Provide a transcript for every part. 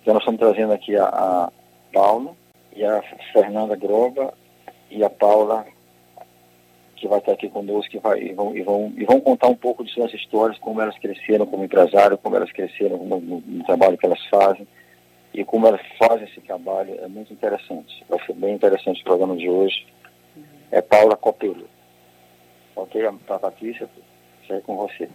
Então nós estamos trazendo aqui a, a Paula e a Fernanda Groba e a Paula que vai estar aqui conosco e, vai, e, vão, e, vão, e vão contar um pouco de suas histórias, como elas cresceram como empresário, como elas cresceram no, no, no trabalho que elas fazem e como elas fazem esse trabalho. É muito interessante. Vai ser bem interessante o programa de hoje. É Paula Copelo. Ok, a Patrícia, sai com você.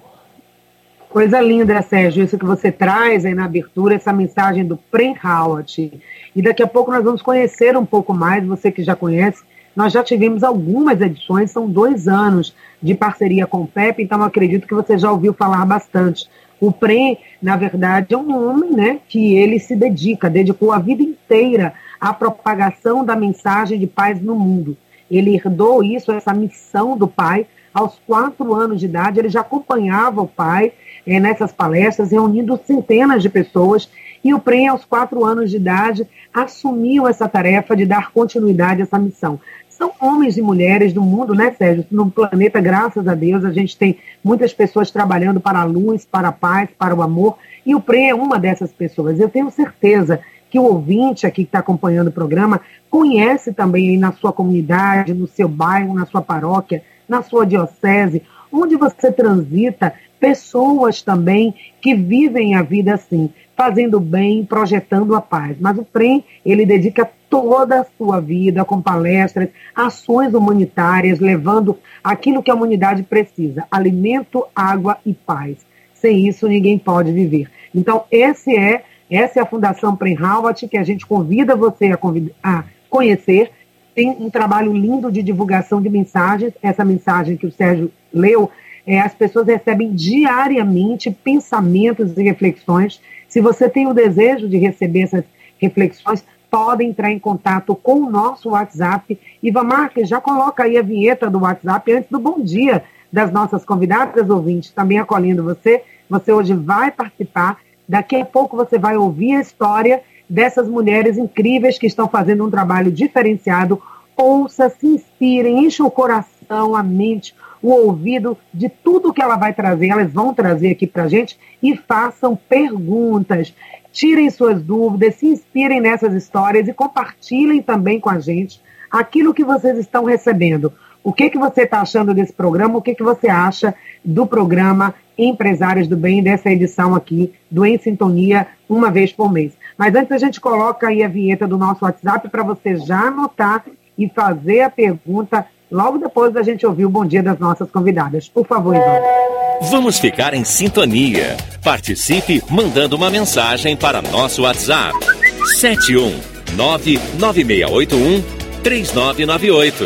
Coisa linda, Sérgio, isso que você traz aí na abertura, essa mensagem do Prem Howard. E daqui a pouco nós vamos conhecer um pouco mais, você que já conhece. Nós já tivemos algumas edições, são dois anos de parceria com o PEP, então acredito que você já ouviu falar bastante. O Prem, na verdade, é um homem né, que ele se dedica, dedicou a vida inteira à propagação da mensagem de paz no mundo. Ele herdou isso, essa missão do pai, aos quatro anos de idade, ele já acompanhava o pai é, nessas palestras, reunindo centenas de pessoas, e o PREM, aos quatro anos de idade, assumiu essa tarefa de dar continuidade a essa missão. São homens e mulheres do mundo, né, Sérgio? No planeta, graças a Deus, a gente tem muitas pessoas trabalhando para a luz, para a paz, para o amor, e o PREM é uma dessas pessoas. Eu tenho certeza que o ouvinte aqui que está acompanhando o programa conhece também na sua comunidade, no seu bairro, na sua paróquia, na sua diocese, onde você transita, pessoas também que vivem a vida assim, fazendo bem, projetando a paz. Mas o PREM, ele dedica toda a sua vida com palestras, ações humanitárias, levando aquilo que a humanidade precisa: alimento, água e paz. Sem isso, ninguém pode viver. Então, esse é, essa é a Fundação Prem Howard, que a gente convida você a, convida, a conhecer. Tem um trabalho lindo de divulgação de mensagens. Essa mensagem que o Sérgio leu, é, as pessoas recebem diariamente pensamentos e reflexões. Se você tem o desejo de receber essas reflexões, podem entrar em contato com o nosso WhatsApp. Iva Marques, já coloca aí a vinheta do WhatsApp antes do bom dia das nossas convidadas ouvintes, também acolhendo você. Você hoje vai participar. Daqui a pouco você vai ouvir a história dessas mulheres incríveis que estão fazendo um trabalho diferenciado. Ouça, se inspirem, encha o coração, a mente, o ouvido de tudo que ela vai trazer, elas vão trazer aqui para a gente e façam perguntas. Tirem suas dúvidas, se inspirem nessas histórias e compartilhem também com a gente aquilo que vocês estão recebendo. O que, que você está achando desse programa? O que, que você acha do programa Empresários do Bem, dessa edição aqui do Em Sintonia, uma vez por mês? Mas antes a gente coloca aí a vinheta do nosso WhatsApp para você já anotar e fazer a pergunta logo depois da gente ouvir o bom dia das nossas convidadas. Por favor, Ivan. Vamos ficar em sintonia. Participe mandando uma mensagem para nosso WhatsApp. 7199681 3998.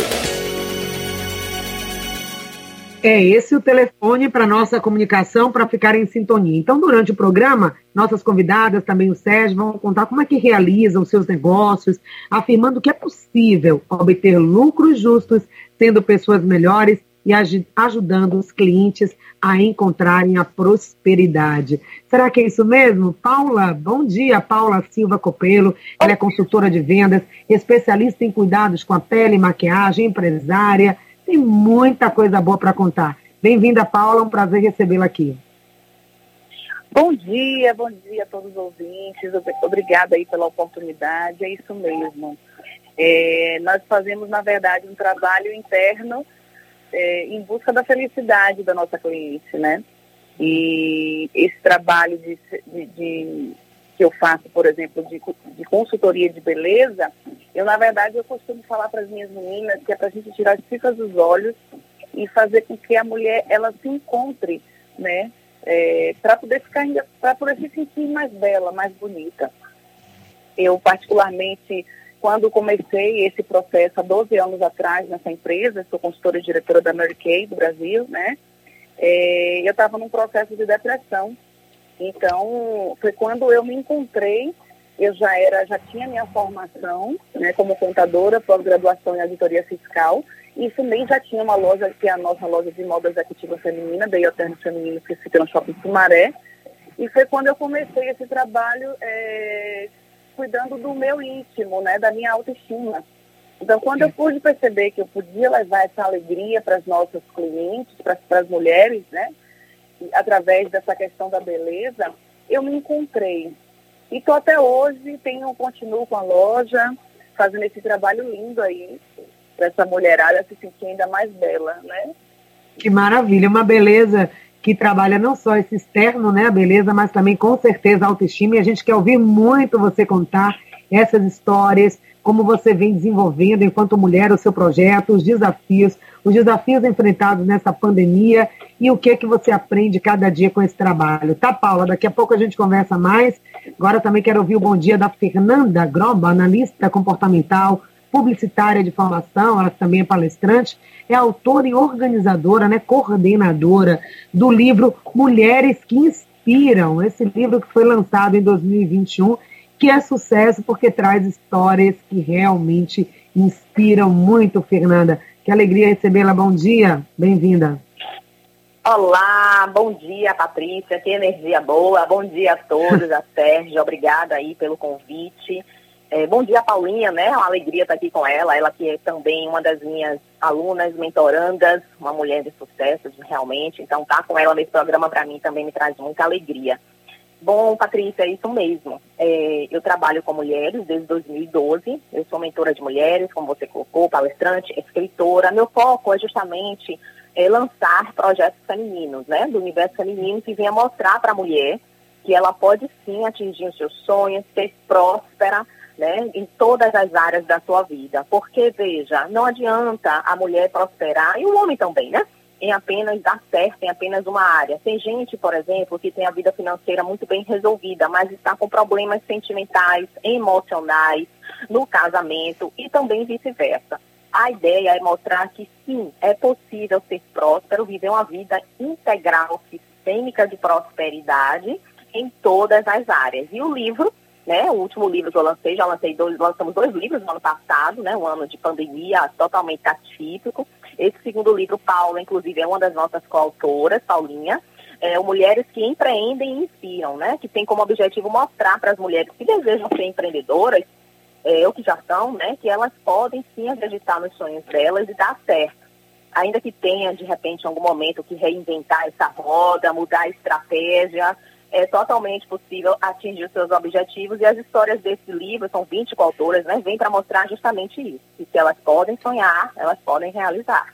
É esse o telefone para nossa comunicação para ficar em sintonia. Então, durante o programa, nossas convidadas, também o Sérgio, vão contar como é que realizam seus negócios, afirmando que é possível obter lucros justos, sendo pessoas melhores e ajudando os clientes a encontrarem a prosperidade. Será que é isso mesmo? Paula, bom dia, Paula Silva Copelo. Ela é consultora de vendas, especialista em cuidados com a pele e maquiagem, empresária tem muita coisa boa para contar. Bem-vinda, Paula, um prazer recebê-la aqui. Bom dia, bom dia a todos os ouvintes. Obrigada aí pela oportunidade. É isso mesmo. É, nós fazemos, na verdade, um trabalho interno é, em busca da felicidade da nossa cliente, né? E esse trabalho de, de, de que eu faço, por exemplo, de, de consultoria de beleza, eu, na verdade, eu costumo falar para as minhas meninas que é para a gente tirar as ficas dos olhos e fazer com que a mulher, ela se encontre, né? É, para poder ficar ainda, para poder se sentir mais bela, mais bonita. Eu, particularmente, quando comecei esse processo há 12 anos atrás nessa empresa, sou consultora e diretora da Mary Kay do Brasil, né? É, eu estava num processo de depressão. Então, foi quando eu me encontrei, eu já era, já tinha minha formação, né, como contadora, pós-graduação em auditoria fiscal, e também já tinha uma loja, que é a nossa loja de moda executiva feminina, da Ioterno Feminino, que fica no Shopping Sumaré, e foi quando eu comecei esse trabalho é, cuidando do meu íntimo, né, da minha autoestima. Então, quando eu pude perceber que eu podia levar essa alegria para as nossas clientes, para as mulheres, né, através dessa questão da beleza, eu me encontrei. E estou até hoje, tenho, continuo com a loja, fazendo esse trabalho lindo aí, para essa mulherada se sentir ainda mais bela, né? Que maravilha, uma beleza que trabalha não só esse externo, né, a beleza, mas também com certeza a autoestima. E a gente quer ouvir muito você contar essas histórias, como você vem desenvolvendo enquanto mulher o seu projeto, os desafios, os desafios enfrentados nessa pandemia e o que que você aprende cada dia com esse trabalho. Tá, Paula? Daqui a pouco a gente conversa mais. Agora também quero ouvir o bom dia da Fernanda Groba, analista comportamental, publicitária de formação, ela também é palestrante, é autora e organizadora, né, coordenadora do livro Mulheres que Inspiram, esse livro que foi lançado em 2021, que é sucesso porque traz histórias que realmente inspiram muito, Fernanda. Que alegria recebê-la. Bom dia, bem-vinda. Olá, bom dia, Patrícia, que energia boa. Bom dia a todos, a Sérgio, obrigada aí pelo convite. É, bom dia, Paulinha, né? Uma alegria estar aqui com ela. Ela que é também uma das minhas alunas, mentorandas, uma mulher de sucesso, realmente. Então, estar tá com ela nesse programa para mim também me traz muita alegria. Bom, Patrícia, é isso mesmo. É, eu trabalho com mulheres desde 2012. Eu sou mentora de mulheres, como você colocou, palestrante, escritora. Meu foco é justamente é, lançar projetos femininos, né? Do universo feminino que venha mostrar para a mulher que ela pode sim atingir os seus sonhos, ser próspera, né, em todas as áreas da sua vida. Porque, veja, não adianta a mulher prosperar, e o homem também, né? Em apenas dar certo em apenas uma área. Tem gente, por exemplo, que tem a vida financeira muito bem resolvida, mas está com problemas sentimentais, emocionais, no casamento e também vice-versa. A ideia é mostrar que sim, é possível ser próspero, viver uma vida integral, sistêmica de prosperidade em todas as áreas. E o livro né? O último livro que eu lancei, já lancei dois, lançamos dois livros no ano passado, né? Um ano de pandemia totalmente atípico. Esse segundo livro, Paula, inclusive, é uma das nossas coautoras, Paulinha. É, mulheres que empreendem e inspiram, né? Que tem como objetivo mostrar para as mulheres que desejam ser empreendedoras, é, ou que já são, né? Que elas podem sim acreditar nos sonhos delas e dar certo. Ainda que tenha, de repente, em algum momento que reinventar essa roda, mudar a estratégia, é totalmente possível atingir os seus objetivos e as histórias desse livro, são 20 autoras, né, vêm para mostrar justamente isso, que se elas podem sonhar, elas podem realizar.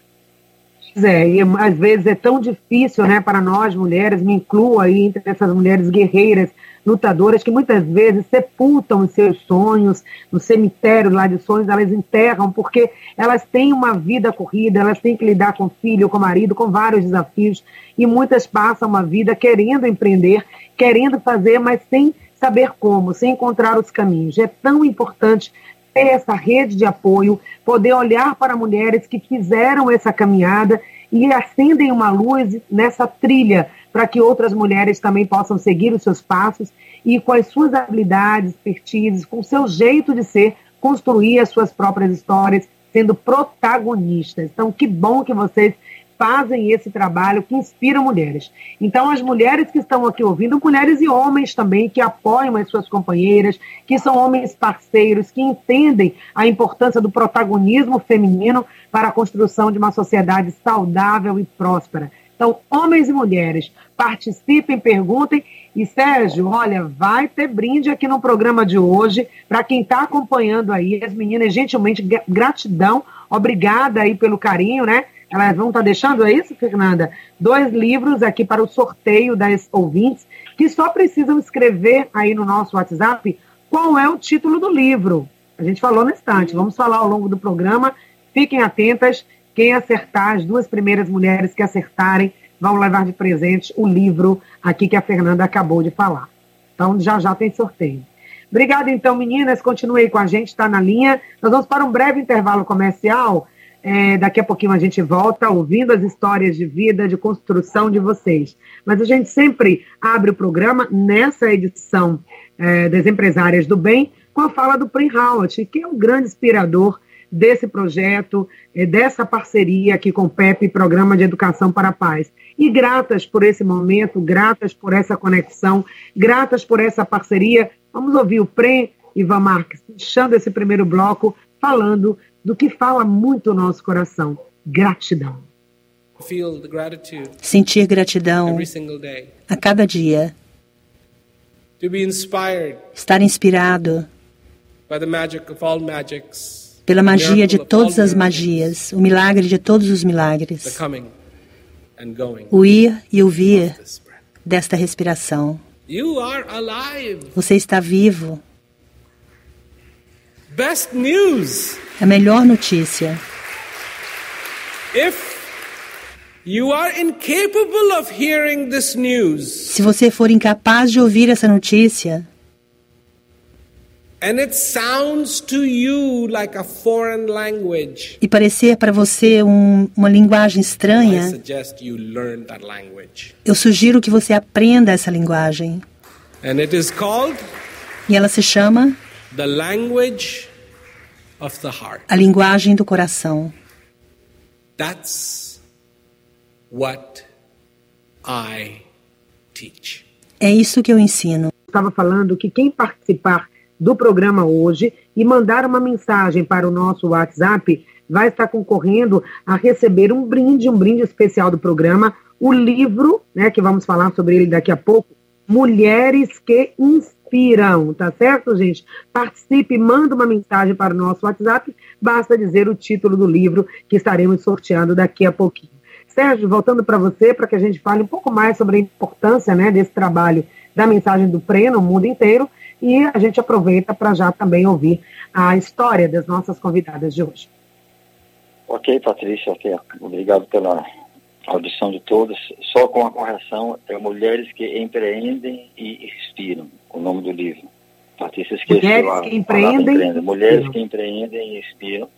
É, e às vezes é tão difícil, né, para nós mulheres, me incluo aí entre essas mulheres guerreiras, lutadoras, que muitas vezes sepultam os seus sonhos, no cemitério lá de sonhos, elas enterram, porque elas têm uma vida corrida, elas têm que lidar com filho, com marido, com vários desafios, e muitas passam uma vida querendo empreender, querendo fazer, mas sem saber como, sem encontrar os caminhos. É tão importante ter essa rede de apoio, poder olhar para mulheres que fizeram essa caminhada e acendem uma luz nessa trilha para que outras mulheres também possam seguir os seus passos e com as suas habilidades, expertises, com o seu jeito de ser, construir as suas próprias histórias, sendo protagonistas. Então, que bom que vocês fazem esse trabalho que inspira mulheres. Então, as mulheres que estão aqui ouvindo, mulheres e homens também que apoiam as suas companheiras, que são homens parceiros, que entendem a importância do protagonismo feminino para a construção de uma sociedade saudável e próspera. Então, homens e mulheres, participem, perguntem. E, Sérgio, olha, vai ter brinde aqui no programa de hoje. Para quem está acompanhando aí, as meninas, gentilmente, gratidão. Obrigada aí pelo carinho, né? Elas vão estar tá deixando, é isso, Fernanda? Dois livros aqui para o sorteio das ouvintes, que só precisam escrever aí no nosso WhatsApp qual é o título do livro. A gente falou no instante, vamos falar ao longo do programa. Fiquem atentas, quem acertar, as duas primeiras mulheres que acertarem, vão levar de presente o livro aqui que a Fernanda acabou de falar. Então, já já tem sorteio. Obrigada, então, meninas. Continue aí com a gente, está na linha. Nós vamos para um breve intervalo comercial. É, daqui a pouquinho a gente volta ouvindo as histórias de vida, de construção de vocês. Mas a gente sempre abre o programa nessa edição é, das Empresárias do Bem com a fala do Prim Howard, que é um grande inspirador desse projeto, é, dessa parceria aqui com o PEP, Programa de Educação para a Paz. E gratas por esse momento, gratas por essa conexão, gratas por essa parceria. Vamos ouvir o Prem Ivan Marques, fechando esse primeiro bloco, falando do que fala muito o nosso coração: gratidão. Sentir gratidão a cada dia. to be inspired estar inspirado pela magia de todas as magias, o milagre de todos os milagres, o ir e o vir desta respiração. Você está vivo. A melhor notícia. Se você for incapaz de ouvir essa notícia e parecer para você um- uma linguagem I estranha, suggest you learn that language. eu sugiro que você aprenda essa linguagem. And it is called E ela se chama the language of the heart. a linguagem do coração. That's what I teach. É isso que eu ensino. estava falando que quem participar do programa hoje e mandar uma mensagem para o nosso WhatsApp vai estar concorrendo a receber um brinde, um brinde especial do programa, o livro, né, que vamos falar sobre ele daqui a pouco, Mulheres que Inspiram, tá certo, gente? Participe, manda uma mensagem para o nosso WhatsApp, basta dizer o título do livro que estaremos sorteando daqui a pouquinho. Sérgio, voltando para você, para que a gente fale um pouco mais sobre a importância né, desse trabalho da mensagem do PRE no mundo inteiro, e a gente aproveita para já também ouvir a história das nossas convidadas de hoje. Ok, Patrícia, ok. Obrigado pela audição de todos. Só com a correção, é Mulheres que Empreendem e Inspiram, o nome do livro. Patrícia esqueceu Mulheres a que empreendem Mulheres que Empreendem e Inspiram.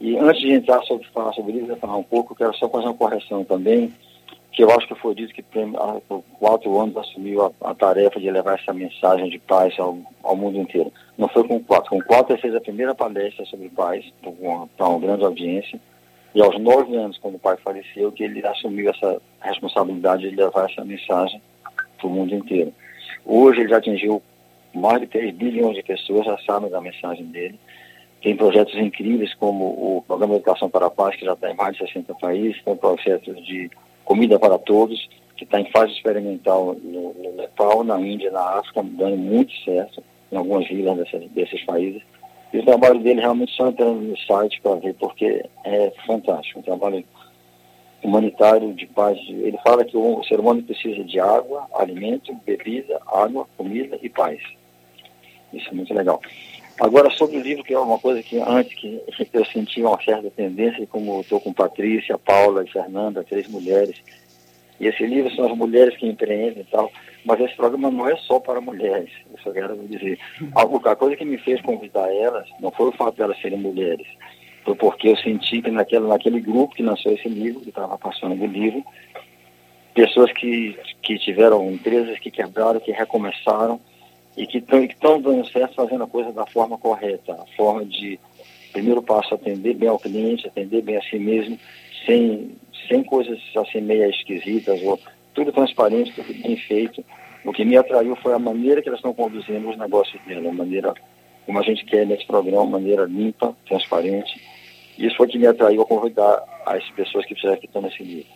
E antes de entrar sobre falar sobre o livro, eu falar um pouco, eu quero só fazer uma correção também, que eu acho que foi dito que prem- há por quatro anos assumiu a, a tarefa de levar essa mensagem de paz ao, ao mundo inteiro. Não foi com quatro. Com quatro ele fez a primeira palestra sobre paz para uma, uma grande audiência. E aos nove anos, quando o pai faleceu, que ele assumiu essa responsabilidade de levar essa mensagem para o mundo inteiro. Hoje ele já atingiu mais de 3 bilhões de pessoas, já sabem da mensagem dele. Tem projetos incríveis como o Programa de Educação para a Paz, que já está em mais de 60 países, tem projetos de Comida para Todos, que está em fase experimental no, no Nepal, na Índia, na África, dando muito certo em algumas vilas desses países. E o trabalho dele realmente só entrando no site para ver, porque é fantástico. Um trabalho humanitário de paz. Ele fala que o ser humano precisa de água, alimento, bebida, água, comida e paz. Isso é muito legal. Agora, sobre o livro, que é uma coisa que antes que eu senti uma certa tendência, como estou com Patrícia, Paula e Fernanda, três mulheres, e esse livro são as mulheres que empreendem e tal, mas esse programa não é só para mulheres, eu só quero dizer. A, coisa que me fez convidar elas não foi o fato de elas serem mulheres, foi porque eu senti que naquele, naquele grupo que lançou esse livro, que estava passando do livro, pessoas que, que tiveram empresas que quebraram, que recomeçaram, e que estão dando certo fazendo a coisa da forma correta, a forma de, primeiro passo, atender bem ao cliente, atender bem a si mesmo, sem, sem coisas assim meio esquisitas, ou tudo transparente, tudo bem feito. O que me atraiu foi a maneira que elas estão conduzindo os negócios dela, a maneira como a gente quer nesse programa, maneira limpa, transparente. Isso foi o que me atraiu a convidar as pessoas que fizeram que estão nesse livro.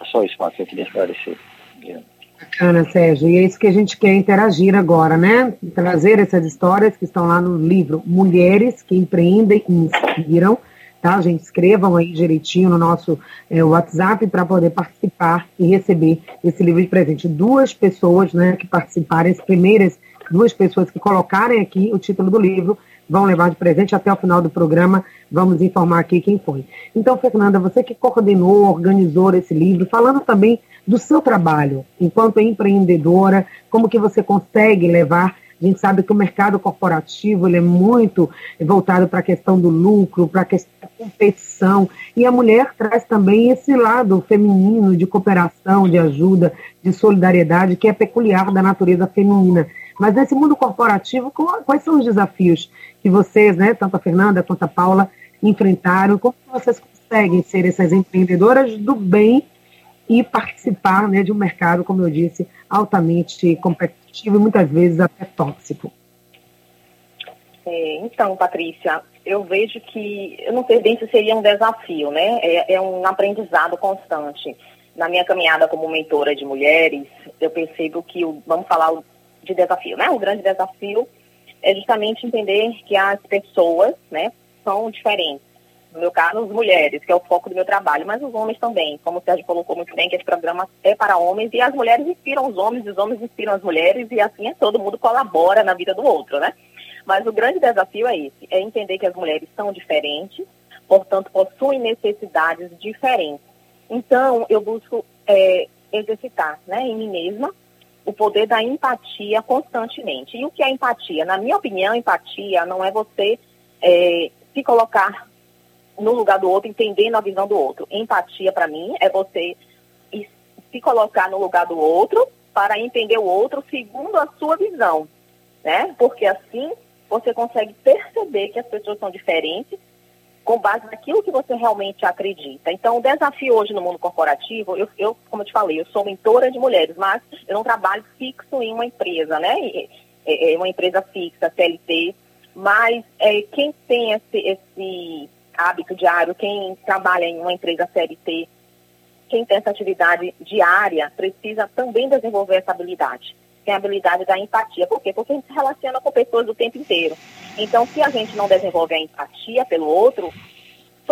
É só isso, Marcos, eu queria esclarecer. Obrigado. Bacana, Sérgio. E é isso que a gente quer interagir agora, né? Trazer essas histórias que estão lá no livro Mulheres que Empreendem e Inspiram. Tá, gente? Escrevam aí direitinho no nosso é, WhatsApp para poder participar e receber esse livro de presente. Duas pessoas né, que participarem, as primeiras duas pessoas que colocarem aqui o título do livro vão levar de presente até o final do programa. Vamos informar aqui quem foi. Então, Fernanda, você que coordenou, organizou esse livro, falando também do seu trabalho enquanto empreendedora, como que você consegue levar. A gente sabe que o mercado corporativo ele é muito voltado para a questão do lucro, para a questão da competição. E a mulher traz também esse lado feminino de cooperação, de ajuda, de solidariedade, que é peculiar da natureza feminina. Mas nesse mundo corporativo, quais são os desafios que vocês, né, tanto a Fernanda quanto a Paula, enfrentaram? Como vocês conseguem ser essas empreendedoras do bem e participar né, de um mercado, como eu disse, altamente competitivo e muitas vezes até tóxico? É, então, Patrícia, eu vejo que, eu não sei bem se seria um desafio, né? É, é um aprendizado constante. Na minha caminhada como mentora de mulheres, eu percebo que, o, vamos falar de desafio, né? O grande desafio é justamente entender que as pessoas, né, são diferentes. No meu caso, as mulheres, que é o foco do meu trabalho, mas os homens também. Como o Sérgio colocou muito bem, que esse programa é para homens e as mulheres inspiram os homens, os homens inspiram as mulheres e assim é, todo mundo colabora na vida do outro, né? Mas o grande desafio é esse, é entender que as mulheres são diferentes, portanto, possuem necessidades diferentes. Então, eu busco é, exercitar né, em mim mesma o poder da empatia constantemente. E o que é empatia? Na minha opinião, empatia não é você é, se colocar no lugar do outro, entendendo a visão do outro. Empatia, para mim, é você se colocar no lugar do outro para entender o outro segundo a sua visão, né? Porque assim você consegue perceber que as pessoas são diferentes com base naquilo que você realmente acredita. Então, o desafio hoje no mundo corporativo, eu, eu, como eu te falei, eu sou mentora de mulheres, mas eu não trabalho fixo em uma empresa, né? É, uma empresa fixa, CLT, mas é, quem tem esse, esse hábito diário, quem trabalha em uma empresa CLT, quem tem essa atividade diária, precisa também desenvolver essa habilidade tem a habilidade da empatia. Por quê? Porque a gente se relaciona com pessoas o tempo inteiro. Então, se a gente não desenvolve a empatia pelo outro,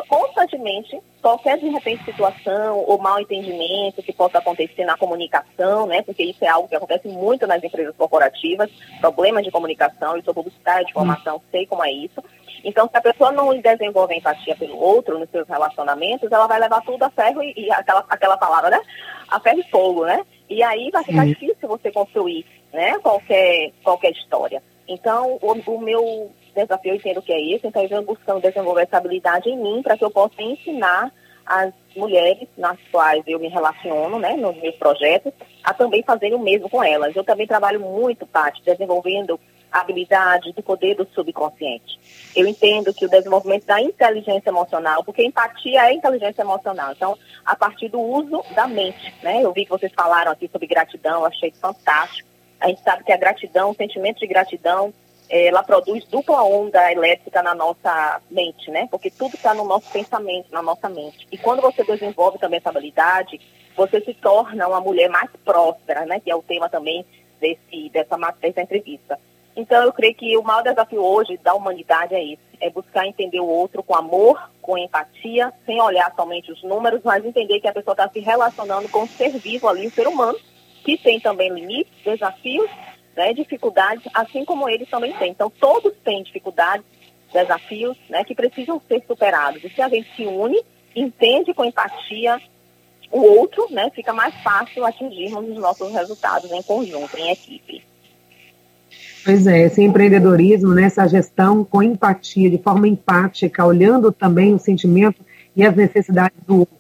constantemente, qualquer, de repente, situação ou mal entendimento que possa acontecer na comunicação, né? Porque isso é algo que acontece muito nas empresas corporativas, problemas de comunicação, eu sou publicitária de formação, sei como é isso. Então, se a pessoa não desenvolve empatia pelo outro nos seus relacionamentos, ela vai levar tudo a ferro e, e aquela, aquela palavra, né? A ferro e fogo, né? E aí vai ficar difícil você construir né, qualquer, qualquer história. Então, o, o meu desafio, eu entendo que é isso, então eu venho buscando desenvolver essa habilidade em mim para que eu possa ensinar as mulheres nas quais eu me relaciono, né, nos meus projetos, a também fazer o mesmo com elas. Eu também trabalho muito, Paty, desenvolvendo a habilidade do poder do subconsciente. Eu entendo que o desenvolvimento da inteligência emocional, porque empatia é inteligência emocional, então, a partir do uso da mente, né? Eu vi que vocês falaram aqui sobre gratidão, achei fantástico. A gente sabe que a gratidão, o sentimento de gratidão, ela produz dupla onda elétrica na nossa mente, né? Porque tudo está no nosso pensamento, na nossa mente. E quando você desenvolve também essa habilidade, você se torna uma mulher mais próspera, né? Que é o tema também desse, dessa, dessa entrevista. Então, eu creio que o maior desafio hoje da humanidade é esse: é buscar entender o outro com amor, com empatia, sem olhar somente os números, mas entender que a pessoa está se relacionando com o ser vivo ali, o ser humano, que tem também limites, desafios, né, dificuldades, assim como eles também têm. Então, todos têm dificuldades, desafios, né, que precisam ser superados. E se a gente se une, entende com empatia o outro, né, fica mais fácil atingirmos os nossos resultados em conjunto, em equipe. Pois é, esse empreendedorismo, né, essa gestão com empatia, de forma empática, olhando também o sentimento e as necessidades do outro.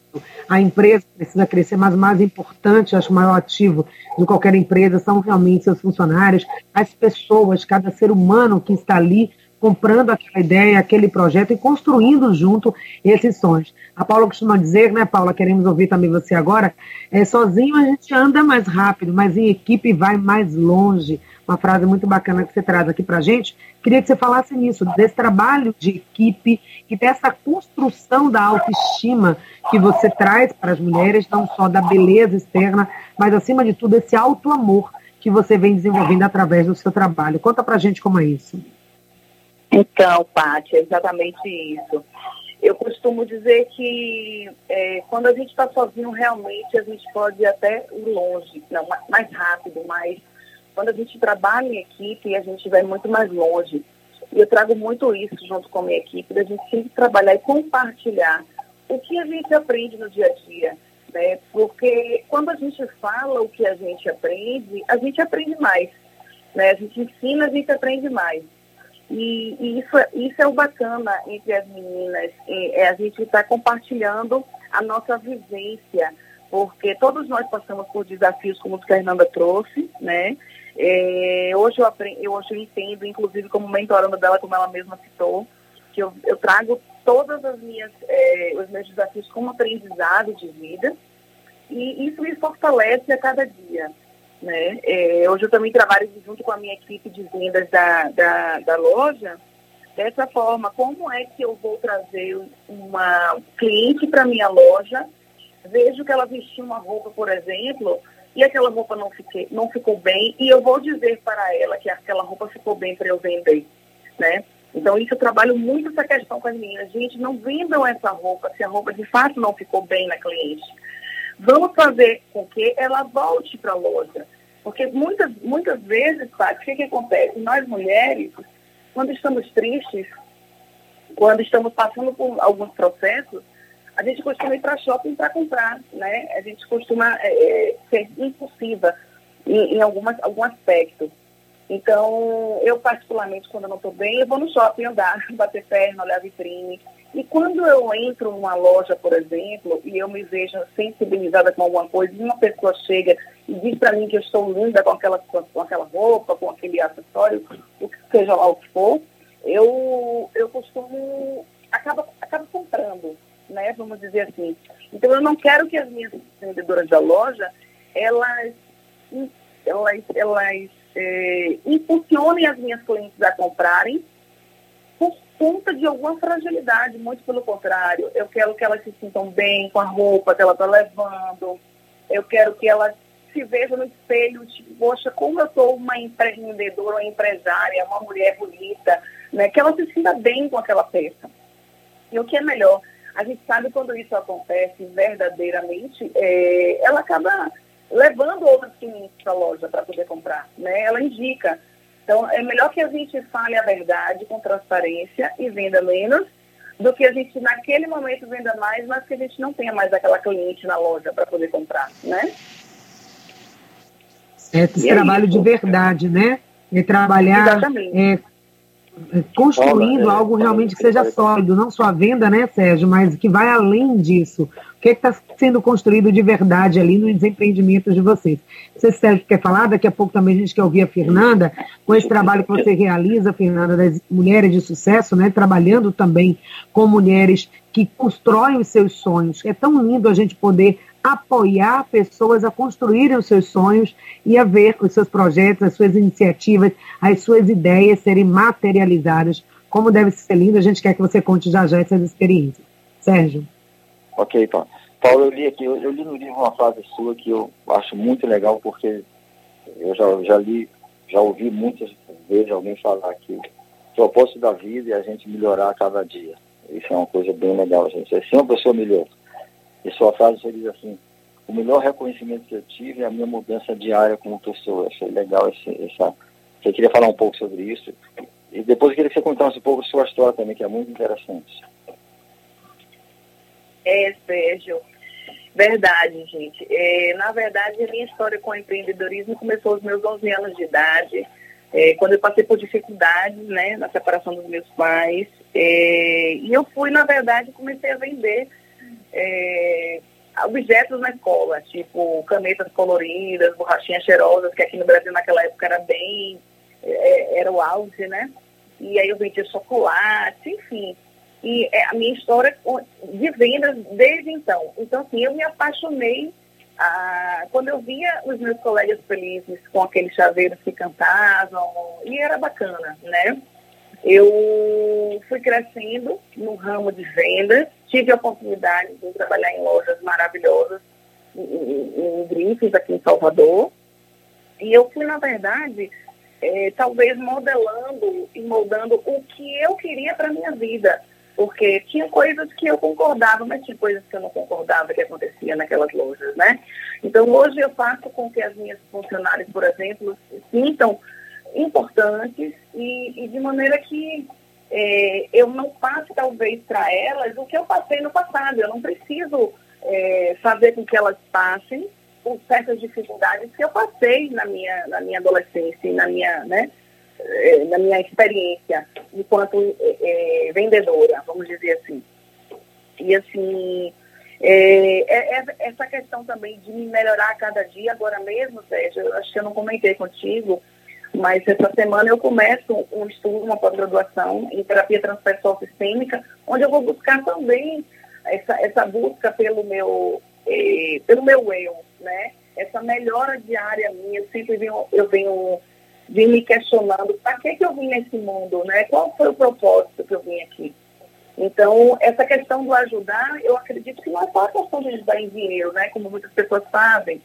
A empresa precisa crescer, mas o mais importante, acho o maior ativo de qualquer empresa são realmente seus funcionários, as pessoas, cada ser humano que está ali comprando aquela ideia, aquele projeto e construindo junto esses sonhos. A Paula costuma dizer, né, Paula, queremos ouvir também você agora, é, sozinho a gente anda mais rápido, mas em equipe vai mais longe uma frase muito bacana que você traz aqui para gente. Queria que você falasse nisso, desse trabalho de equipe e dessa construção da autoestima que você traz para as mulheres, não só da beleza externa, mas acima de tudo esse auto amor que você vem desenvolvendo através do seu trabalho. Conta para gente como é isso. Então, Paty, é exatamente isso. Eu costumo dizer que é, quando a gente está sozinho, realmente a gente pode ir até longe, não, mais rápido, mais quando a gente trabalha em equipe, a gente vai muito mais longe. E eu trago muito isso junto com a minha equipe, da gente sempre trabalhar e compartilhar o que a gente aprende no dia a dia. Né? Porque quando a gente fala o que a gente aprende, a gente aprende mais. Né? A gente ensina, a gente aprende mais. E, e isso, isso é o bacana entre as meninas, é, a gente estar tá compartilhando a nossa vivência, porque todos nós passamos por desafios como o Fernanda trouxe, né? É, hoje, eu aprendi, hoje eu entendo, inclusive como mentorando dela, como ela mesma citou, que eu, eu trago todas as minhas, é, os meus desafios como aprendizado de vida e isso me fortalece a cada dia. Né? É, hoje eu também trabalho junto com a minha equipe de vendas da, da, da loja, dessa forma, como é que eu vou trazer uma cliente para minha loja, vejo que ela vestiu uma roupa, por exemplo, e aquela roupa não, fiquei, não ficou bem, e eu vou dizer para ela que aquela roupa ficou bem para eu vender, né? Então, isso eu trabalho muito essa questão com as meninas. Gente, não vendam essa roupa se a roupa de fato não ficou bem na cliente. Vamos fazer com que ela volte para a loja. Porque muitas, muitas vezes, Paty, o que, que acontece? Nós mulheres, quando estamos tristes, quando estamos passando por alguns processos, a gente costuma ir para shopping para comprar, né? A gente costuma é, é, ser impulsiva em, em algumas, algum aspecto. Então, eu particularmente, quando eu não estou bem, eu vou no shopping andar, bater perna, olhar vitrine. E quando eu entro numa loja, por exemplo, e eu me vejo sensibilizada com alguma coisa, e uma pessoa chega e diz para mim que eu estou linda com aquela, com aquela roupa, com aquele acessório, o que seja lá o que for, eu, eu costumo, acaba, acaba comprando né? Vamos dizer assim. Então eu não quero que as minhas vendedoras da loja elas, elas, elas é, impulsionem as minhas clientes a comprarem por conta de alguma fragilidade, muito pelo contrário. Eu quero que elas se sintam bem com a roupa que ela está levando. Eu quero que elas se vejam no espelho, tipo, poxa, como eu sou uma empreendedora, uma empresária, uma mulher bonita, né? Que ela se sinta bem com aquela peça. E o que é melhor? A gente sabe quando isso acontece verdadeiramente, é, ela acaba levando outros clientes para a loja para poder comprar, né? Ela indica. Então, é melhor que a gente fale a verdade com transparência e venda menos, do que a gente, naquele momento, venda mais, mas que a gente não tenha mais aquela cliente na loja para poder comprar, né? É, esse e trabalho é de verdade, né? É trabalhar Exatamente. É, construindo algo realmente que seja sólido, não só a venda, né, Sérgio, mas que vai além disso. O que é está sendo construído de verdade ali nos empreendimentos de vocês? Você, Sérgio, quer falar? Daqui a pouco também a gente quer ouvir a Fernanda, com esse trabalho que você realiza, Fernanda, das mulheres de sucesso, né, trabalhando também com mulheres que constroem os seus sonhos. É tão lindo a gente poder apoiar pessoas a construírem os seus sonhos e a ver os seus projetos, as suas iniciativas, as suas ideias serem materializadas. Como deve ser lindo, a gente quer que você conte já já essas experiências. Sérgio. Ok, então. Paulo, eu li aqui, eu, eu li no livro uma frase sua que eu acho muito legal, porque eu já, já li, já ouvi muitas vezes alguém falar que o propósito da vida é a gente melhorar a cada dia. Isso é uma coisa bem legal, gente. Se uma pessoa melhora e sua frase diz assim, o melhor reconhecimento que eu tive é a minha mudança diária como pessoa. Achei legal esse, essa. Você queria falar um pouco sobre isso. E depois eu queria que você contasse um pouco sua história também, que é muito interessante. É, Sérgio. Verdade, gente. É, na verdade, a minha história com o empreendedorismo começou aos meus 11 anos de idade, é, quando eu passei por dificuldades, né, na separação dos meus pais. É, e eu fui, na verdade, comecei a vender é, objetos na escola, tipo canetas coloridas, borrachinhas cheirosas, que aqui no Brasil naquela época era bem, é, era o auge, né? E aí eu vendia chocolate, enfim. E é a minha história de vendas desde então. Então, assim, eu me apaixonei quando eu via os meus colegas felizes com aqueles chaveiros que cantavam, e era bacana, né? Eu fui crescendo no ramo de vendas, tive a oportunidade de trabalhar em lojas maravilhosas, em, em, em grifes aqui em Salvador. E eu fui, na verdade, é, talvez modelando e moldando o que eu queria para minha vida. Porque tinha coisas que eu concordava, mas tinha coisas que eu não concordava que acontecia naquelas lojas, né? Então, hoje eu faço com que as minhas funcionárias, por exemplo, sintam importantes e, e de maneira que é, eu não passe, talvez, para elas o que eu passei no passado. Eu não preciso é, fazer com que elas passem por certas dificuldades que eu passei na minha, na minha adolescência e na minha, né, é, na minha experiência enquanto é, é, vendedora, vamos dizer assim. E, assim, é, é, essa questão também de me melhorar a cada dia, agora mesmo, Sérgio, eu acho que eu não comentei contigo, mas essa semana eu começo um estudo, uma pós-graduação em terapia transpessoal sistêmica, onde eu vou buscar também essa, essa busca pelo meu, eh, pelo meu eu, né? Essa melhora diária minha, eu sempre venho, eu venho, venho me questionando, para que, que eu vim nesse mundo, né? Qual foi o propósito que eu vim aqui? Então, essa questão do ajudar, eu acredito que não é só a questão de ajudar em dinheiro, né? Como muitas pessoas fazem,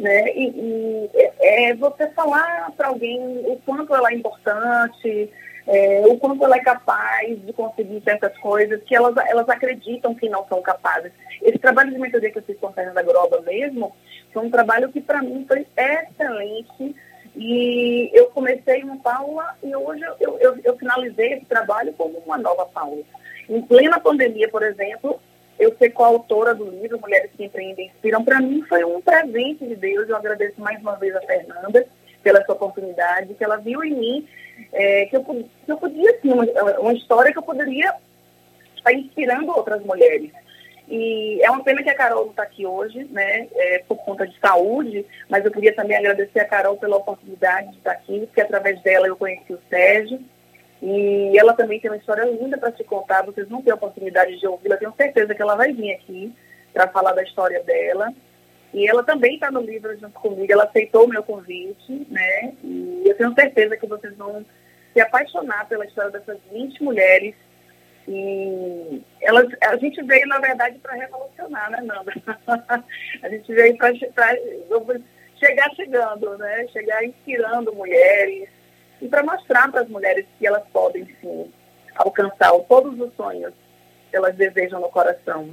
né? E, e é, é você falar para alguém o quanto ela é importante, é, o quanto ela é capaz de conseguir certas coisas que elas, elas acreditam que não são capazes. Esse trabalho de mentoria que eu fiz com a Fernanda Groba mesmo, foi um trabalho que para mim foi excelente. E eu comecei uma Paula e hoje eu, eu, eu finalizei esse trabalho como uma nova Paula. Em plena pandemia, por exemplo, eu ser coautora do livro Mulheres que Empreendem Inspiram, para mim foi um presente de Deus. Eu agradeço mais uma vez a Fernanda pela essa oportunidade, que ela viu em mim é, que, eu, que eu podia, assim, uma, uma história que eu poderia estar inspirando outras mulheres. E é uma pena que a Carol não está aqui hoje, né, é, por conta de saúde, mas eu queria também agradecer a Carol pela oportunidade de estar aqui, porque através dela eu conheci o Sérgio, e ela também tem uma história linda para te contar, vocês não têm a oportunidade de ouvi-la, tenho certeza que ela vai vir aqui para falar da história dela. E ela também está no livro junto comigo, ela aceitou o meu convite, né? E eu tenho certeza que vocês vão se apaixonar pela história dessas 20 mulheres. E elas, a gente veio, na verdade, para revolucionar, né, Nanda? a gente veio para chegar chegando, né? Chegar inspirando mulheres, e para mostrar para as mulheres que elas podem sim alcançar todos os sonhos que elas desejam no coração.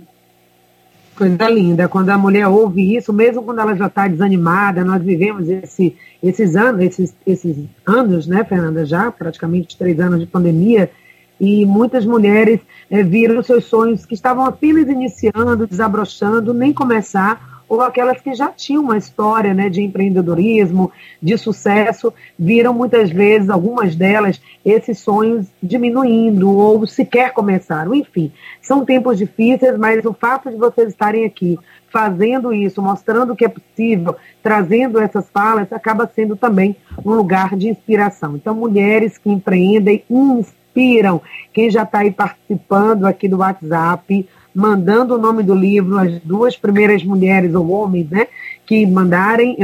Coisa linda, quando a mulher ouve isso, mesmo quando ela já está desanimada, nós vivemos esse, esses anos, esses, esses anos, né, Fernanda, já praticamente três anos de pandemia, e muitas mulheres é, viram seus sonhos que estavam apenas iniciando, desabrochando, nem começar, ou aquelas que já tinham uma história né, de empreendedorismo, de sucesso, viram muitas vezes, algumas delas, esses sonhos diminuindo ou sequer começaram. Enfim, são tempos difíceis, mas o fato de vocês estarem aqui fazendo isso, mostrando que é possível, trazendo essas falas, acaba sendo também um lugar de inspiração. Então, mulheres que empreendem, inspiram. Quem já está aí participando aqui do WhatsApp, mandando o nome do livro, as duas primeiras mulheres ou homens, né, que mandarem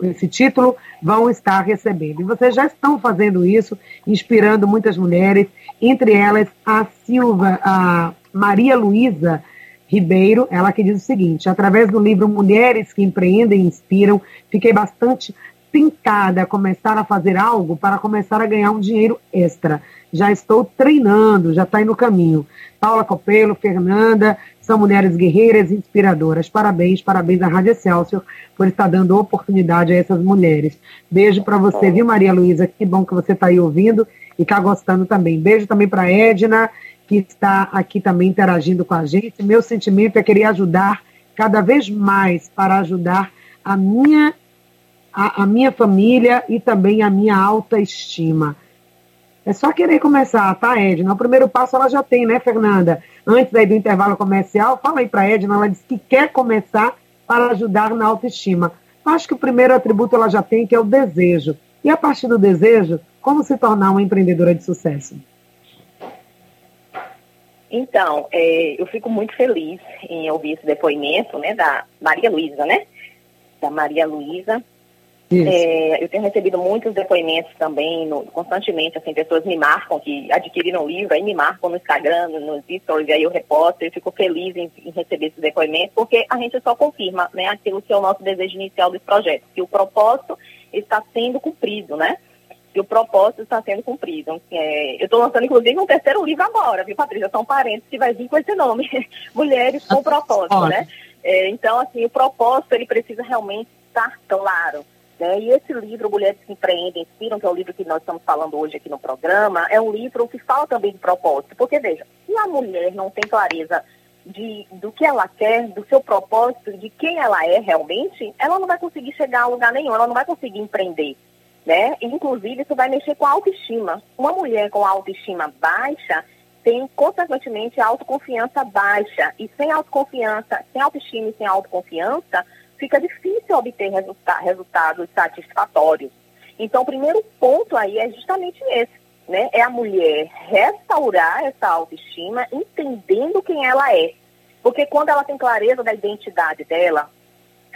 esse título vão estar recebendo. E vocês já estão fazendo isso, inspirando muitas mulheres, entre elas a Silva, a Maria Luísa Ribeiro, ela que diz o seguinte: através do livro Mulheres que Empreendem e Inspiram, fiquei bastante tentada a começar a fazer algo para começar a ganhar um dinheiro extra. Já estou treinando, já está aí no caminho. Paula Copelo, Fernanda, são mulheres guerreiras e inspiradoras. Parabéns, parabéns à Rádio Excelsior por estar dando oportunidade a essas mulheres. Beijo para você, viu, Maria Luísa? Que bom que você está aí ouvindo e está gostando também. Beijo também para Edna, que está aqui também interagindo com a gente. Meu sentimento é querer ajudar cada vez mais para ajudar a minha, a, a minha família e também a minha autoestima. É só querer começar, tá, Edna? O primeiro passo ela já tem, né, Fernanda? Antes aí do intervalo comercial, fala aí para Edna, ela disse que quer começar para ajudar na autoestima. Acho que o primeiro atributo ela já tem, que é o desejo. E a partir do desejo, como se tornar uma empreendedora de sucesso? Então, é, eu fico muito feliz em ouvir esse depoimento né, da Maria Luísa, né? Da Maria Luísa, é, eu tenho recebido muitos depoimentos também, no, constantemente, assim, pessoas me marcam, que adquiriram o livro, aí me marcam no Instagram, nos stories, aí eu reposto, eu fico feliz em, em, receber esses depoimentos, porque a gente só confirma, né, aquilo que é o nosso desejo inicial desse projeto, que o propósito está sendo cumprido, né? Que o propósito está sendo cumprido. É, eu estou lançando, inclusive, um terceiro livro agora, viu, Patrícia? São parentes que vai vir com esse nome, Mulheres com Propósito, né? É, então, assim, o propósito, ele precisa realmente estar claro. Né? E esse livro, Mulheres que Empreendem, Inspiram, que é o livro que nós estamos falando hoje aqui no programa, é um livro que fala também de propósito. Porque, veja, se a mulher não tem clareza de, do que ela quer, do seu propósito, de quem ela é realmente, ela não vai conseguir chegar a lugar nenhum, ela não vai conseguir empreender. Né? Inclusive, isso vai mexer com a autoestima. Uma mulher com autoestima baixa tem, consequentemente, autoconfiança baixa. E sem autoconfiança, sem autoestima e sem autoconfiança, fica difícil obter resulta resultados satisfatórios. Então, o primeiro ponto aí é justamente esse, né? É a mulher restaurar essa autoestima, entendendo quem ela é. Porque quando ela tem clareza da identidade dela,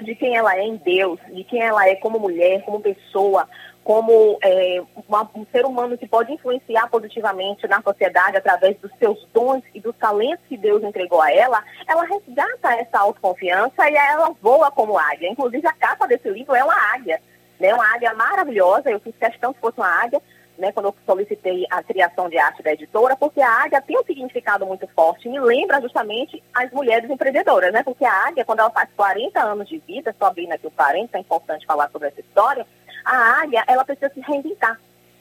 de quem ela é em Deus, de quem ela é como mulher, como pessoa, como é, uma, um ser humano que pode influenciar positivamente na sociedade através dos seus dons e dos talentos que Deus entregou a ela, ela resgata essa autoconfiança e ela voa como águia. Inclusive, a capa desse livro é uma águia, né? uma águia maravilhosa. Eu fiz questão que fosse uma águia, né, quando eu solicitei a criação de arte da editora, porque a águia tem um significado muito forte, me lembra justamente as mulheres empreendedoras, né? Porque a águia, quando ela faz 40 anos de vida, só abrindo aqui o parênteses, é importante falar sobre essa história, a águia, ela precisa se reinventar.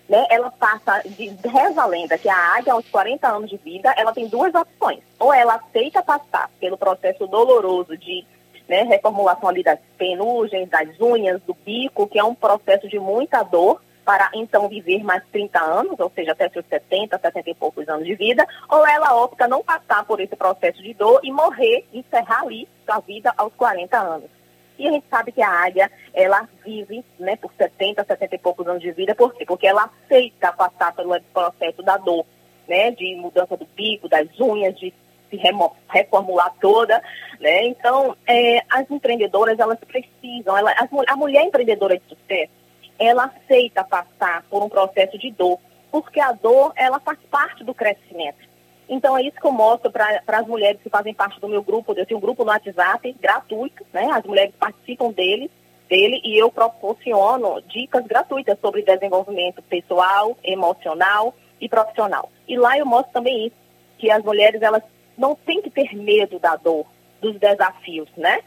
Né? Ela passa, de, reza a lenda que a águia, aos 40 anos de vida, ela tem duas opções. Ou ela aceita passar pelo processo doloroso de né, reformulação ali das penugens, das unhas, do bico, que é um processo de muita dor, para então viver mais 30 anos, ou seja, até seus 70, 70 e poucos anos de vida, ou ela opta não passar por esse processo de dor e morrer, encerrar ali sua vida aos 40 anos. E a gente sabe que a águia, ela vive né, por 70, 70 e poucos anos de vida. Por quê? Porque ela aceita passar pelo processo da dor, né? De mudança do pico, das unhas, de se reformular toda, né? Então, é, as empreendedoras, elas precisam, ela, as, a mulher empreendedora de sucesso, ela aceita passar por um processo de dor, porque a dor, ela faz parte do crescimento. Então é isso que eu mostro para as mulheres que fazem parte do meu grupo. Eu tenho um grupo no WhatsApp gratuito, né? As mulheres participam dele, dele e eu proporciono dicas gratuitas sobre desenvolvimento pessoal, emocional e profissional. E lá eu mostro também isso, que as mulheres elas não têm que ter medo da dor, dos desafios, né?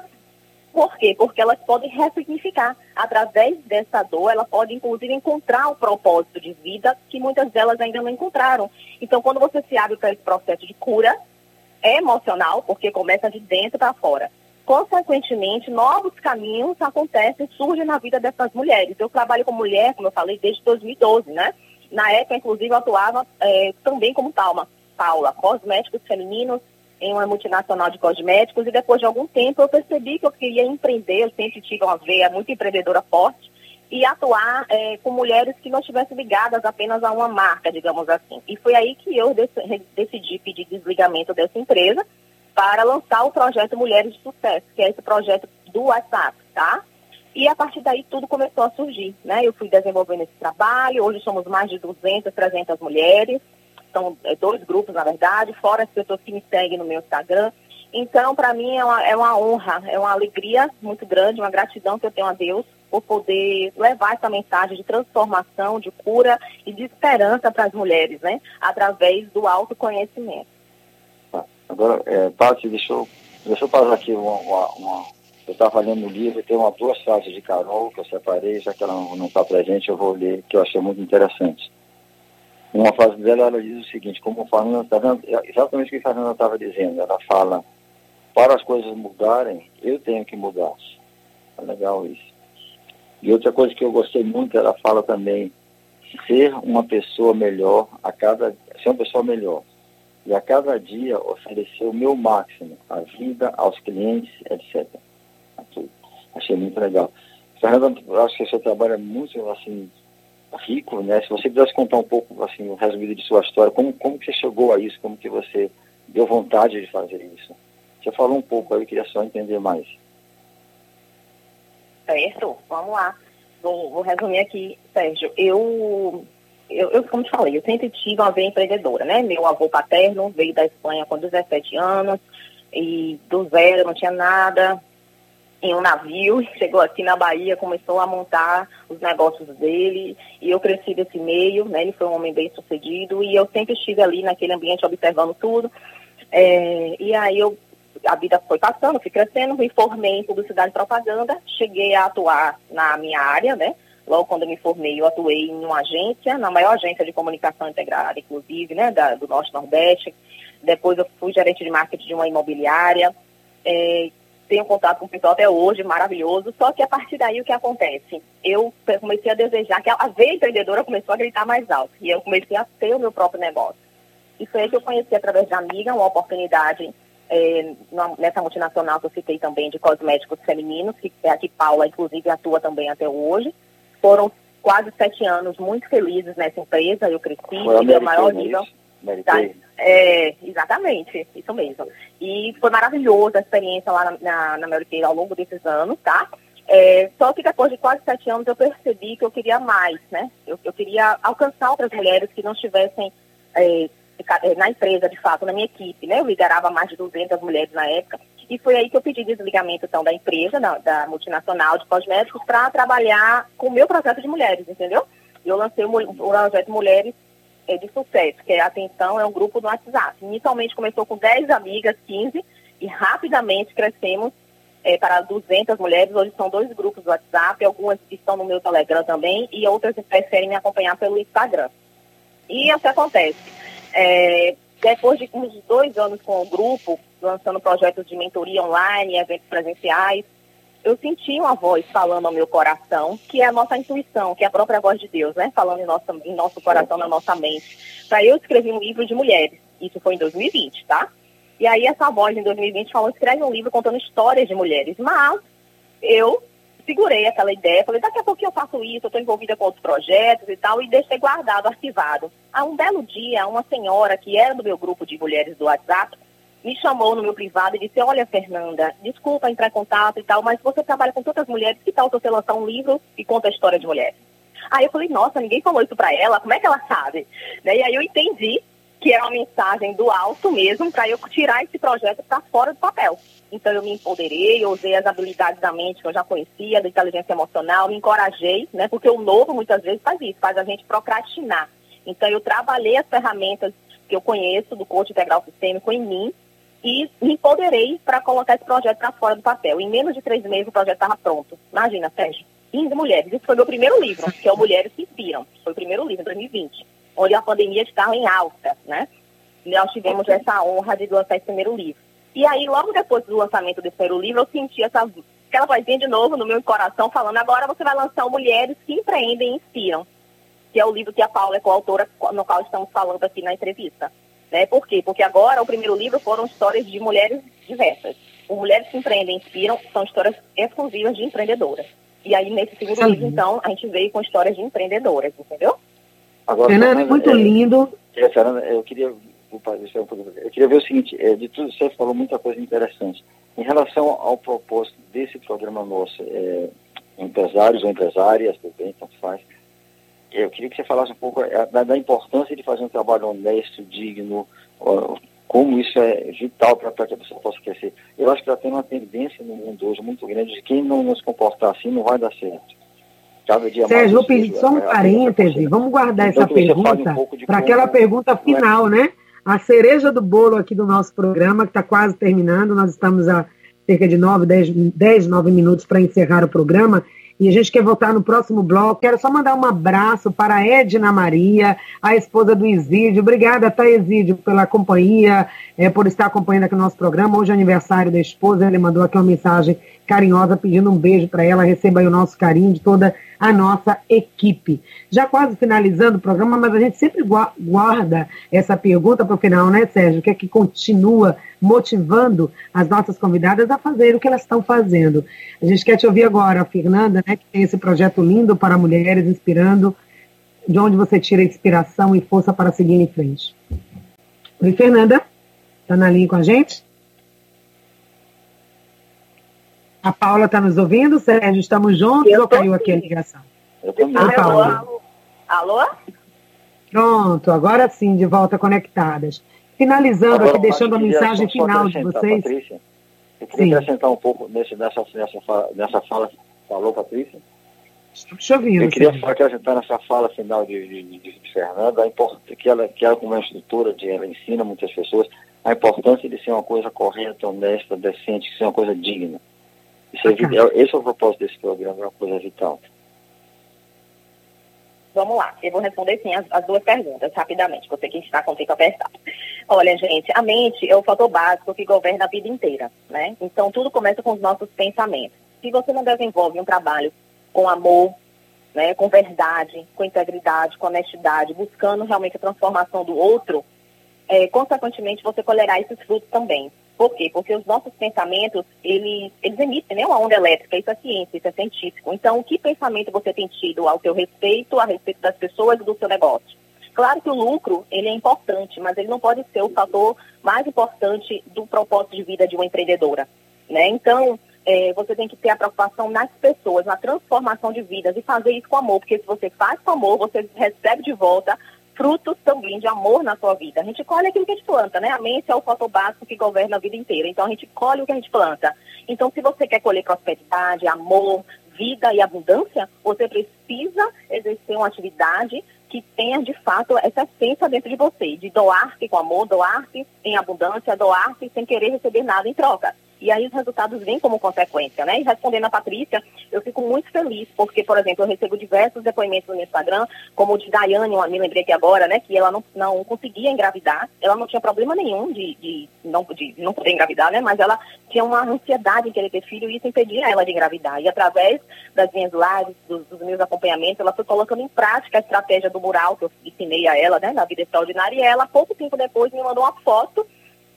Por quê? Porque elas podem ressignificar. Através dessa dor, ela pode, inclusive, encontrar o propósito de vida que muitas delas ainda não encontraram. Então, quando você se abre para esse processo de cura, emocional, porque começa de dentro para fora. Consequentemente, novos caminhos acontecem, surgem na vida dessas mulheres. Eu trabalho com mulher, como eu falei, desde 2012, né? Na época, inclusive, eu atuava é, também como Palma, Paula, cosméticos femininos, em uma multinacional de cosméticos e depois de algum tempo eu percebi que eu queria empreender, eu sempre tive uma veia muito empreendedora forte e atuar é, com mulheres que não estivessem ligadas apenas a uma marca, digamos assim. E foi aí que eu decidi pedir desligamento dessa empresa para lançar o projeto Mulheres de Sucesso, que é esse projeto do WhatsApp, tá? E a partir daí tudo começou a surgir, né? Eu fui desenvolvendo esse trabalho, hoje somos mais de 200, 300 mulheres, são é, dois grupos, na verdade, fora as pessoas que me seguem no meu Instagram. Então, para mim, é uma, é uma honra, é uma alegria muito grande, uma gratidão que eu tenho a Deus por poder levar essa mensagem de transformação, de cura e de esperança para as mulheres, né? Através do autoconhecimento. Agora, é, Paty, deixa eu, deixa eu passar aqui uma, uma, uma eu estava lendo o livro e tem uma duas frases de Carol que eu separei, já que ela não está presente, eu vou ler, que eu achei muito interessante. Uma frase dela, ela diz o seguinte, como a Fernanda está vendo, é exatamente o que a Fernanda estava dizendo, ela fala, para as coisas mudarem, eu tenho que mudar. É legal isso. E outra coisa que eu gostei muito, ela fala também, ser uma pessoa melhor a cada, ser uma pessoa melhor. E a cada dia oferecer o meu máximo, à vida, aos clientes, etc. Achei muito legal. Fernanda, acho que o seu trabalho é muito, assim, rico, né? Se você pudesse contar um pouco, assim, o resumido de sua história, como, como que você chegou a isso, como que você deu vontade de fazer isso? Você falou um pouco, eu queria só entender mais. Certo, vamos lá. Vou, vou resumir aqui, Sérgio. Eu, eu, eu, como te falei, eu sempre tive uma veia empreendedora, né? Meu avô paterno veio da Espanha com 17 anos e do zero, não tinha nada, em um navio, chegou aqui na Bahia, começou a montar os negócios dele, e eu cresci desse meio, né? Ele foi um homem bem sucedido, e eu sempre estive ali naquele ambiente observando tudo. É, e aí eu, a vida foi passando, fui crescendo, me formei em publicidade e propaganda, cheguei a atuar na minha área, né? Logo quando eu me formei, eu atuei em uma agência, na maior agência de comunicação integrada, inclusive, né, da, do Norte Nordeste. Depois eu fui gerente de marketing de uma imobiliária. É, tenho contato com o pessoal até hoje, maravilhoso. Só que a partir daí o que acontece? Eu comecei a desejar que a veia empreendedora começou a gritar mais alto. E eu comecei a ter o meu próprio negócio. E foi aí que eu conheci através da amiga uma oportunidade é, nessa multinacional que eu citei também de cosméticos femininos, que é a que Paula, inclusive, atua também até hoje. Foram quase sete anos muito felizes nessa empresa. Eu cresci, tive o maior nível. Tá? É, exatamente, isso mesmo. E foi maravilhosa a experiência lá na, na, na Mary Kay ao longo desses anos, tá? É, só que depois de quase sete anos eu percebi que eu queria mais, né? Eu, eu queria alcançar outras mulheres que não estivessem é, é na empresa, de fato, na minha equipe, né? Eu liderava mais de 200 mulheres na época. E foi aí que eu pedi desligamento, então, da empresa, da, da multinacional de cosméticos, para trabalhar com o meu projeto de mulheres, entendeu? Eu lancei o, o projeto Mulheres é, de Sucesso, que é, até então é um grupo no WhatsApp. Inicialmente começou com 10 amigas, 15, e rapidamente crescemos é, para 200 mulheres. Hoje são dois grupos do WhatsApp, algumas estão no meu Telegram também, e outras preferem me acompanhar pelo Instagram. E o que acontece? É, depois de uns dois anos com o grupo, lançando projetos de mentoria online, eventos presenciais, eu senti uma voz falando ao meu coração, que é a nossa intuição, que é a própria voz de Deus, né? Falando em nosso, em nosso coração, na nossa mente. Para eu escrever um livro de mulheres. Isso foi em 2020, tá? E aí essa voz em 2020 falou, escreve um livro contando histórias de mulheres. Mas eu segurei aquela ideia, falei, daqui a pouquinho eu faço isso, eu estou envolvida com outros projetos e tal, e deixei guardado, arquivado. Há um belo dia, uma senhora que era do meu grupo de mulheres do WhatsApp, me chamou no meu privado e disse, olha, Fernanda, desculpa entrar em contato e tal, mas você trabalha com tantas mulheres, que tal você lançar um livro e conta a história de mulheres? Aí eu falei, nossa, ninguém falou isso para ela, como é que ela sabe? Né? E aí eu entendi que era uma mensagem do alto mesmo, para eu tirar esse projeto para fora do papel. Então eu me empoderei, usei as habilidades da mente que eu já conhecia, da inteligência emocional, me encorajei, né? Porque o novo muitas vezes faz isso, faz a gente procrastinar. Então eu trabalhei as ferramentas que eu conheço do coach integral sistêmico em mim e me empoderei para colocar esse projeto para fora do papel. Em menos de três meses o projeto estava pronto. Imagina, Sérgio, 15 mulheres. Isso foi meu primeiro livro, que é o Mulheres que Inspiram. Foi o primeiro livro, em 2020 onde a pandemia estava em alta, né? Nós tivemos essa honra de lançar esse primeiro livro. E aí, logo depois do lançamento desse primeiro livro, eu senti essa, aquela vozinha de novo no meu coração falando, agora você vai lançar o Mulheres que Empreendem e Inspiram, que é o livro que a Paula é coautora, no qual estamos falando aqui na entrevista. Né? Por quê? Porque agora o primeiro livro foram histórias de mulheres diversas. O Mulheres que Empreendem e Inspiram são histórias exclusivas de empreendedoras. E aí, nesse segundo Sim. livro, então, a gente veio com histórias de empreendedoras, entendeu? Agora, Fernanda, é muito é, lindo. É, Fernanda, eu queria, eu queria ver o seguinte, é, de tudo você falou muita coisa interessante. Em relação ao propósito desse programa nosso, é, empresários ou empresárias, bem, tanto faz, eu queria que você falasse um pouco é, da, da importância de fazer um trabalho honesto, digno, ó, como isso é vital para que a pessoa possa crescer. Eu acho que já tem uma tendência no mundo hoje muito grande de quem não nos comportar assim não vai dar certo. Cada dia Sérgio, vou pedir só um parêntese, vamos guardar então, essa pergunta um para aquela pergunta é final, né? A cereja do bolo aqui do nosso programa, que está quase terminando, nós estamos a cerca de 9, 10, 10 9 minutos para encerrar o programa. E a gente quer voltar no próximo bloco. Quero só mandar um abraço para a Edna Maria, a esposa do Isídio. Obrigada, tá, Isídio, pela companhia, é, por estar acompanhando aqui o nosso programa. Hoje é aniversário da esposa, ele mandou aqui uma mensagem carinhosa pedindo um beijo para ela. Receba aí o nosso carinho de toda a nossa equipe. Já quase finalizando o programa, mas a gente sempre guarda essa pergunta para o final, né, Sérgio? Que é que continua motivando as nossas convidadas a fazer o que elas estão fazendo. A gente quer te ouvir agora, a Fernanda, né, que tem esse projeto lindo para mulheres, inspirando, de onde você tira inspiração e força para seguir em frente. Oi, Fernanda, está na linha com a gente? A Paula está nos ouvindo? Sérgio, estamos juntos ou caiu aqui a ligação? Eu ah, Paula. Alô? Alô? Pronto, agora sim, de volta conectadas. Finalizando agora, aqui, deixando a mensagem final de vocês. Patrícia, eu queria sim. acrescentar um pouco nesse, nessa, nessa, fala, nessa fala. Falou, Patrícia? Estamos ouvindo. Eu queria só acrescentar nessa fala final de, de, de, Fernanda, a que ela, que ela, como instrutora, de, ela ensina muitas pessoas a importância de ser uma coisa correta, honesta, decente, de ser uma coisa digna. Isso é, esse é o propósito desse programa, é uma coisa vital. Vamos lá, eu vou responder sim as, as duas perguntas rapidamente, você que está com o tempo apertado. Olha, gente, a mente é o fator básico que governa a vida inteira, né? Então tudo começa com os nossos pensamentos. Se você não desenvolve um trabalho com amor, né, com verdade, com integridade, com honestidade, buscando realmente a transformação do outro, é, consequentemente você colherá esses frutos também. Por quê? Porque os nossos pensamentos, eles, eles emitem né, uma onda elétrica, isso é ciência, isso é científico. Então, que pensamento você tem tido ao seu respeito, a respeito das pessoas e do seu negócio? Claro que o lucro, ele é importante, mas ele não pode ser o fator mais importante do propósito de vida de uma empreendedora. Né? Então, é, você tem que ter a preocupação nas pessoas, na transformação de vidas e fazer isso com amor, porque se você faz com amor, você recebe de volta frutos também de amor na sua vida. A gente colhe aquilo que a gente planta, né? A mente é o fator básico que governa a vida inteira. Então a gente colhe o que a gente planta. Então se você quer colher prosperidade, amor, vida e abundância, você precisa exercer uma atividade que tenha de fato essa essência dentro de você, de doar-se com amor, doar-se em abundância, doar-se sem querer receber nada em troca e aí os resultados vêm como consequência, né? E respondendo a Patrícia, eu fico muito feliz, porque, por exemplo, eu recebo diversos depoimentos no Instagram, como o de Daiane, me lembrei aqui agora, né? Que ela não, não conseguia engravidar, ela não tinha problema nenhum de, de, não, de não poder engravidar, né? Mas ela tinha uma ansiedade em querer ter filho e isso impedia ela de engravidar. E através das minhas lives, dos, dos meus acompanhamentos, ela foi colocando em prática a estratégia do mural que eu ensinei a ela, né? Na vida extraordinária, e ela, pouco tempo depois, me mandou uma foto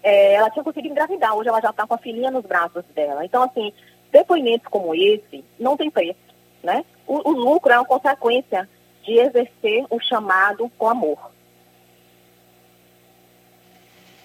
é, ela tinha conseguido engravidar, hoje ela já está com a filhinha nos braços dela. Então, assim, depoimentos como esse não tem preço, né? O, o lucro é uma consequência de exercer o chamado com amor.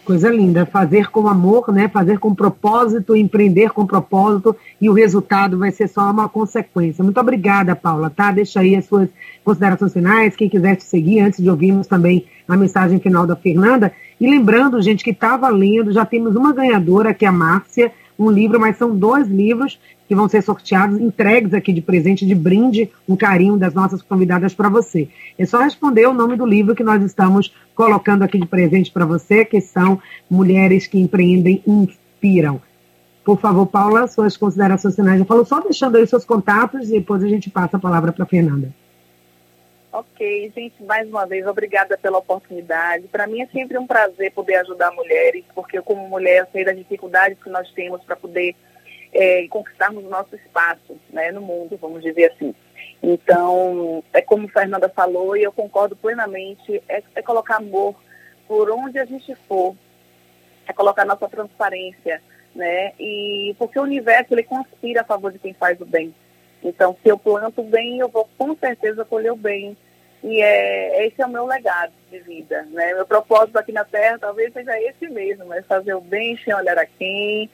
Coisa linda, fazer com amor, né? Fazer com propósito, empreender com propósito e o resultado vai ser só uma consequência. Muito obrigada, Paula, tá? Deixa aí as suas considerações finais, quem quiser te seguir, antes de ouvirmos também a mensagem final da Fernanda. E lembrando, gente, que está valendo, já temos uma ganhadora, que é a Márcia, um livro, mas são dois livros que vão ser sorteados, entregues aqui de presente, de brinde, um carinho das nossas convidadas para você. É só responder o nome do livro que nós estamos colocando aqui de presente para você, que são Mulheres que Empreendem e Inspiram. Por favor, Paula, suas considerações finais. Eu falo só deixando aí seus contatos e depois a gente passa a palavra para Fernanda. Ok, gente, mais uma vez, obrigada pela oportunidade. Para mim é sempre um prazer poder ajudar mulheres, porque eu, como mulher, sei das dificuldades que nós temos para poder é, conquistarmos o nosso espaço né, no mundo, vamos dizer assim. Então, é como Fernanda falou, e eu concordo plenamente, é, é colocar amor por onde a gente for, é colocar nossa transparência, né? E porque o universo ele conspira a favor de quem faz o bem. Então, se eu planto bem, eu vou com certeza colher o bem. E é, esse é o meu legado de vida. Né? Meu propósito aqui na Terra talvez seja esse mesmo, é fazer o bem sem olhar a quem.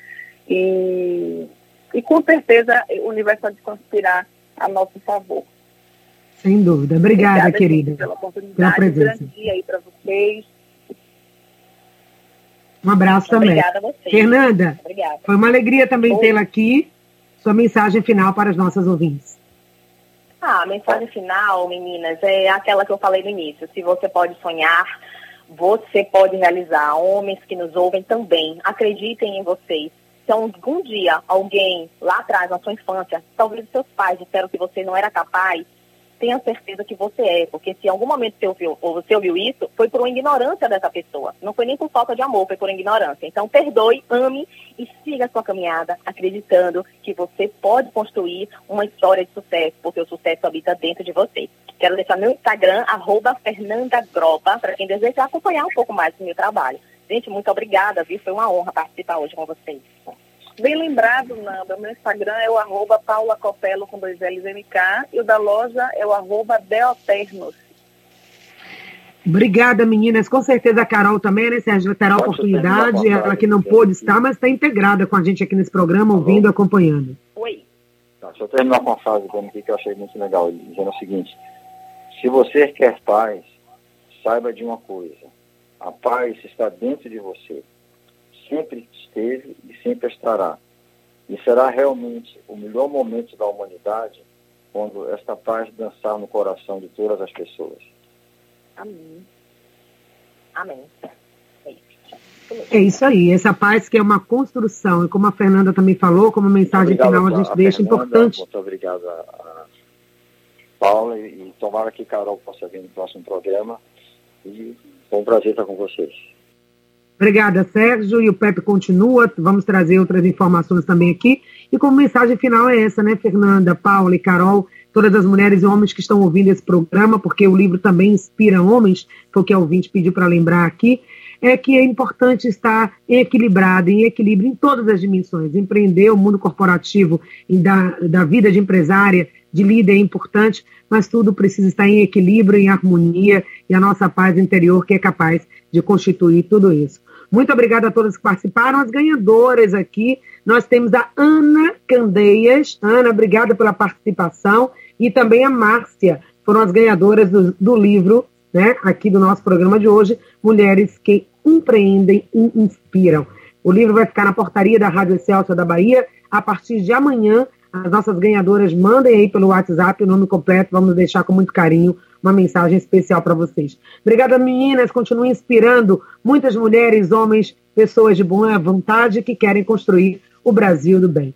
E, e com certeza o universo pode conspirar a nosso favor. Sem dúvida. Obrigada, Obrigada querida. Pela oportunidade. Pela presença. Um grande dia aí para vocês. Um abraço Obrigada também. A vocês. Fernanda, Obrigada. foi uma alegria também tê-la aqui. Sua mensagem final para as nossas ouvintes. Ah, a mensagem final, meninas, é aquela que eu falei no início. Se você pode sonhar, você pode realizar. Homens que nos ouvem também, acreditem em vocês. Se algum dia alguém lá atrás, na sua infância, talvez seus pais disseram que você não era capaz, tenha certeza que você é, porque se em algum momento você ouviu, ou você ouviu isso, foi por uma ignorância dessa pessoa. Não foi nem por falta de amor, foi por ignorância. Então, perdoe, ame e siga a sua caminhada, acreditando que você pode construir uma história de sucesso, porque o sucesso habita dentro de você. Quero deixar meu Instagram, arroba para quem desejar acompanhar um pouco mais do meu trabalho. Gente, muito obrigada, viu? Foi uma honra participar hoje com vocês. Bem lembrado, Nanda, meu Instagram é o arroba Paula Copelo com dois L's MK e o da loja é o arroba Deoternos. Obrigada, meninas. Com certeza a Carol também, né, Sérgio? Terá a oportunidade, ela que não pôde estar, mas está integrada com a gente aqui nesse programa, ouvindo, acompanhando. Oi. Tá, deixa eu terminar com uma frase aqui que eu achei muito legal, dizendo o seguinte, se você quer paz, saiba de uma coisa, a paz está dentro de você sempre esteve e sempre estará. E será realmente o melhor momento da humanidade quando esta paz dançar no coração de todas as pessoas. Amém. Amém. É isso aí, essa paz que é uma construção, e como a Fernanda também falou, como mensagem obrigado final a gente a deixa Fernanda, importante. Muito obrigado a, a Paula e, e tomara que Carol possa vir no próximo programa. E foi um prazer estar com vocês. Obrigada, Sérgio. E o Pepe continua. Vamos trazer outras informações também aqui. E como mensagem final é essa, né, Fernanda, Paula e Carol, todas as mulheres e homens que estão ouvindo esse programa, porque o livro também inspira homens, foi o que a ouvinte pediu para lembrar aqui, é que é importante estar equilibrado, em equilíbrio em todas as dimensões. Empreender o mundo corporativo da, da vida de empresária, de líder é importante, mas tudo precisa estar em equilíbrio, em harmonia e a nossa paz interior que é capaz de constituir tudo isso. Muito obrigada a todas que participaram. As ganhadoras aqui, nós temos a Ana Candeias. Ana, obrigada pela participação. E também a Márcia, foram as ganhadoras do, do livro, né, aqui do nosso programa de hoje, Mulheres que Empreendem e Inspiram. O livro vai ficar na portaria da Rádio Celso da Bahia a partir de amanhã. As nossas ganhadoras mandem aí pelo WhatsApp o nome completo, vamos deixar com muito carinho uma mensagem especial para vocês. Obrigada, meninas. Continuem inspirando muitas mulheres, homens, pessoas de boa vontade que querem construir o Brasil do bem.